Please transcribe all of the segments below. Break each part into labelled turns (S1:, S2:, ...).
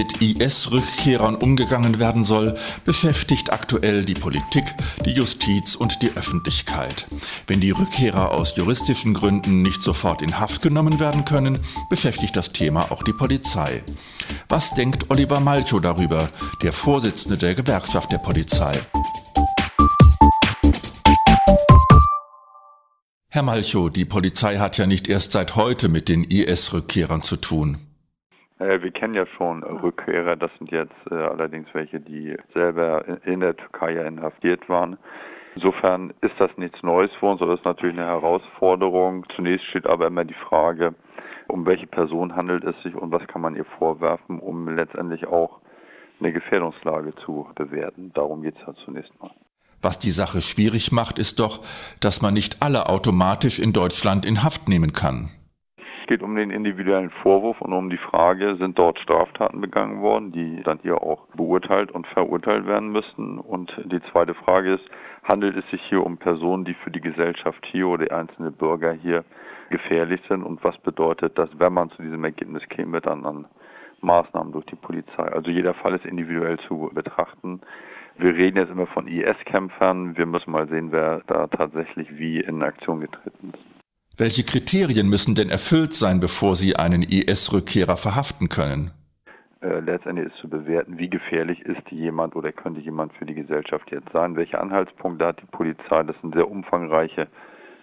S1: mit IS-Rückkehrern umgegangen werden soll, beschäftigt aktuell die Politik, die Justiz und die Öffentlichkeit. Wenn die Rückkehrer aus juristischen Gründen nicht sofort in Haft genommen werden können, beschäftigt das Thema auch die Polizei. Was denkt Oliver Malchow darüber, der Vorsitzende der Gewerkschaft der Polizei? Herr Malchow, die Polizei hat ja nicht erst seit heute mit den IS-Rückkehrern zu tun.
S2: Äh, wir kennen ja schon Rückkehrer, das sind jetzt äh, allerdings welche, die selber in der Türkei ja inhaftiert waren. Insofern ist das nichts Neues für uns, das ist natürlich eine Herausforderung. Zunächst steht aber immer die Frage, um welche Person handelt es sich und was kann man ihr vorwerfen, um letztendlich auch eine Gefährdungslage zu bewerten. Darum geht es ja zunächst mal.
S1: Was die Sache schwierig macht, ist doch, dass man nicht alle automatisch in Deutschland in Haft nehmen kann.
S2: Es geht um den individuellen Vorwurf und um die Frage, sind dort Straftaten begangen worden, die dann hier auch beurteilt und verurteilt werden müssten. Und die zweite Frage ist, handelt es sich hier um Personen, die für die Gesellschaft hier oder die einzelnen Bürger hier gefährlich sind? Und was bedeutet das, wenn man zu diesem Ergebnis käme, dann an Maßnahmen durch die Polizei? Also jeder Fall ist individuell zu betrachten. Wir reden jetzt immer von IS-Kämpfern. Wir müssen mal sehen, wer da tatsächlich wie in Aktion getreten ist.
S1: Welche Kriterien müssen denn erfüllt sein, bevor Sie einen IS-Rückkehrer verhaften können?
S2: Äh, letztendlich ist zu bewerten, wie gefährlich ist jemand oder könnte jemand für die Gesellschaft jetzt sein. Welche Anhaltspunkte hat die Polizei? Das sind sehr umfangreiche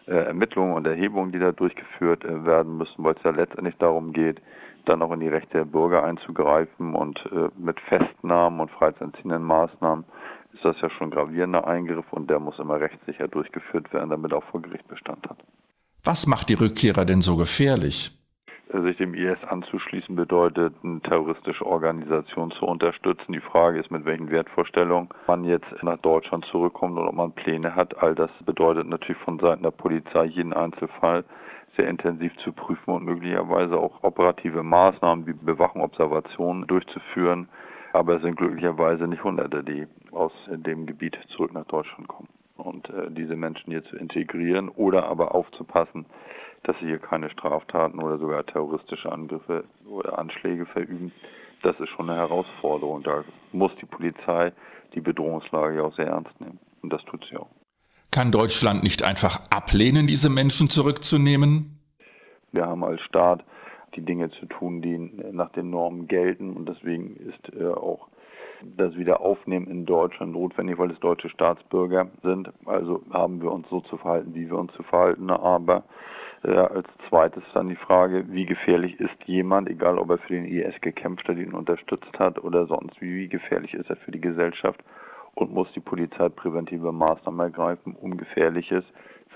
S2: äh, Ermittlungen und Erhebungen, die da durchgeführt äh, werden müssen, weil es ja letztendlich darum geht, dann auch in die Rechte der Bürger einzugreifen und mit Festnahmen und freiheitsentziehenden Maßnahmen ist das ja schon ein gravierender Eingriff und der muss immer rechtssicher durchgeführt werden, damit auch vor Gericht Bestand hat.
S1: Was macht die Rückkehrer denn so gefährlich?
S2: Sich dem IS anzuschließen bedeutet, eine terroristische Organisation zu unterstützen. Die Frage ist, mit welchen Wertvorstellungen man jetzt nach Deutschland zurückkommt und ob man Pläne hat. All das bedeutet natürlich von Seiten der Polizei jeden Einzelfall sehr intensiv zu prüfen und möglicherweise auch operative Maßnahmen wie Bewachung, Observationen durchzuführen. Aber es sind glücklicherweise nicht Hunderte, die aus dem Gebiet zurück nach Deutschland kommen. Und äh, diese Menschen hier zu integrieren oder aber aufzupassen, dass sie hier keine Straftaten oder sogar terroristische Angriffe oder Anschläge verüben, das ist schon eine Herausforderung. Da muss die Polizei die Bedrohungslage auch sehr ernst nehmen. Und das tut sie auch.
S1: Kann Deutschland nicht einfach ablehnen, diese Menschen zurückzunehmen?
S2: Wir haben als Staat die Dinge zu tun, die nach den Normen gelten. Und deswegen ist äh, auch das Wiederaufnehmen in Deutschland notwendig, weil es deutsche Staatsbürger sind. Also haben wir uns so zu verhalten, wie wir uns zu verhalten. Aber äh, als zweites dann die Frage, wie gefährlich ist jemand, egal ob er für den IS gekämpft hat, ihn unterstützt hat oder sonst, wie, wie gefährlich ist er für die Gesellschaft und muss die Polizei präventive Maßnahmen ergreifen, um Gefährliches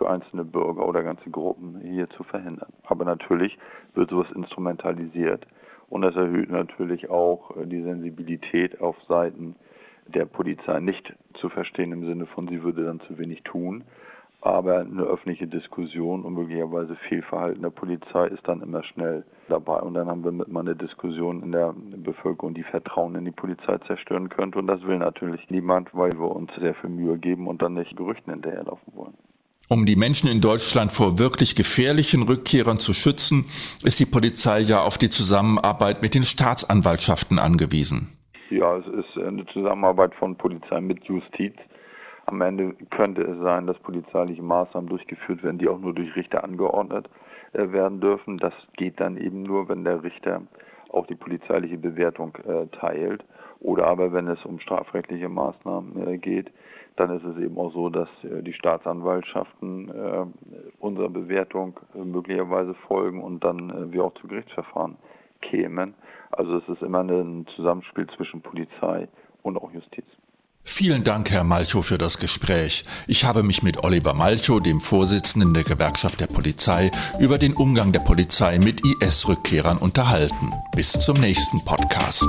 S2: für einzelne Bürger oder ganze Gruppen hier zu verhindern. Aber natürlich wird sowas instrumentalisiert und das erhöht natürlich auch äh, die Sensibilität auf Seiten der Polizei nicht zu verstehen im Sinne von, sie würde dann zu wenig tun. Aber eine öffentliche Diskussion und möglicherweise Fehlverhalten der Polizei ist dann immer schnell dabei. Und dann haben wir mit mal eine Diskussion in der Bevölkerung, die Vertrauen in die Polizei zerstören könnte. Und das will natürlich niemand, weil wir uns sehr viel Mühe geben und dann nicht Gerüchten hinterherlaufen wollen.
S1: Um die Menschen in Deutschland vor wirklich gefährlichen Rückkehrern zu schützen, ist die Polizei ja auf die Zusammenarbeit mit den Staatsanwaltschaften angewiesen.
S2: Ja, es ist eine Zusammenarbeit von Polizei mit Justiz. Am Ende könnte es sein, dass polizeiliche Maßnahmen durchgeführt werden, die auch nur durch Richter angeordnet äh, werden dürfen. Das geht dann eben nur, wenn der Richter auch die polizeiliche Bewertung äh, teilt. Oder aber wenn es um strafrechtliche Maßnahmen äh, geht, dann ist es eben auch so, dass äh, die Staatsanwaltschaften äh, unserer Bewertung äh, möglicherweise folgen und dann äh, wir auch zu Gerichtsverfahren kämen. Also es ist immer ein Zusammenspiel zwischen Polizei und auch Justiz.
S1: Vielen Dank, Herr Malchow, für das Gespräch. Ich habe mich mit Oliver Malchow, dem Vorsitzenden der Gewerkschaft der Polizei, über den Umgang der Polizei mit IS-Rückkehrern unterhalten. Bis zum nächsten Podcast.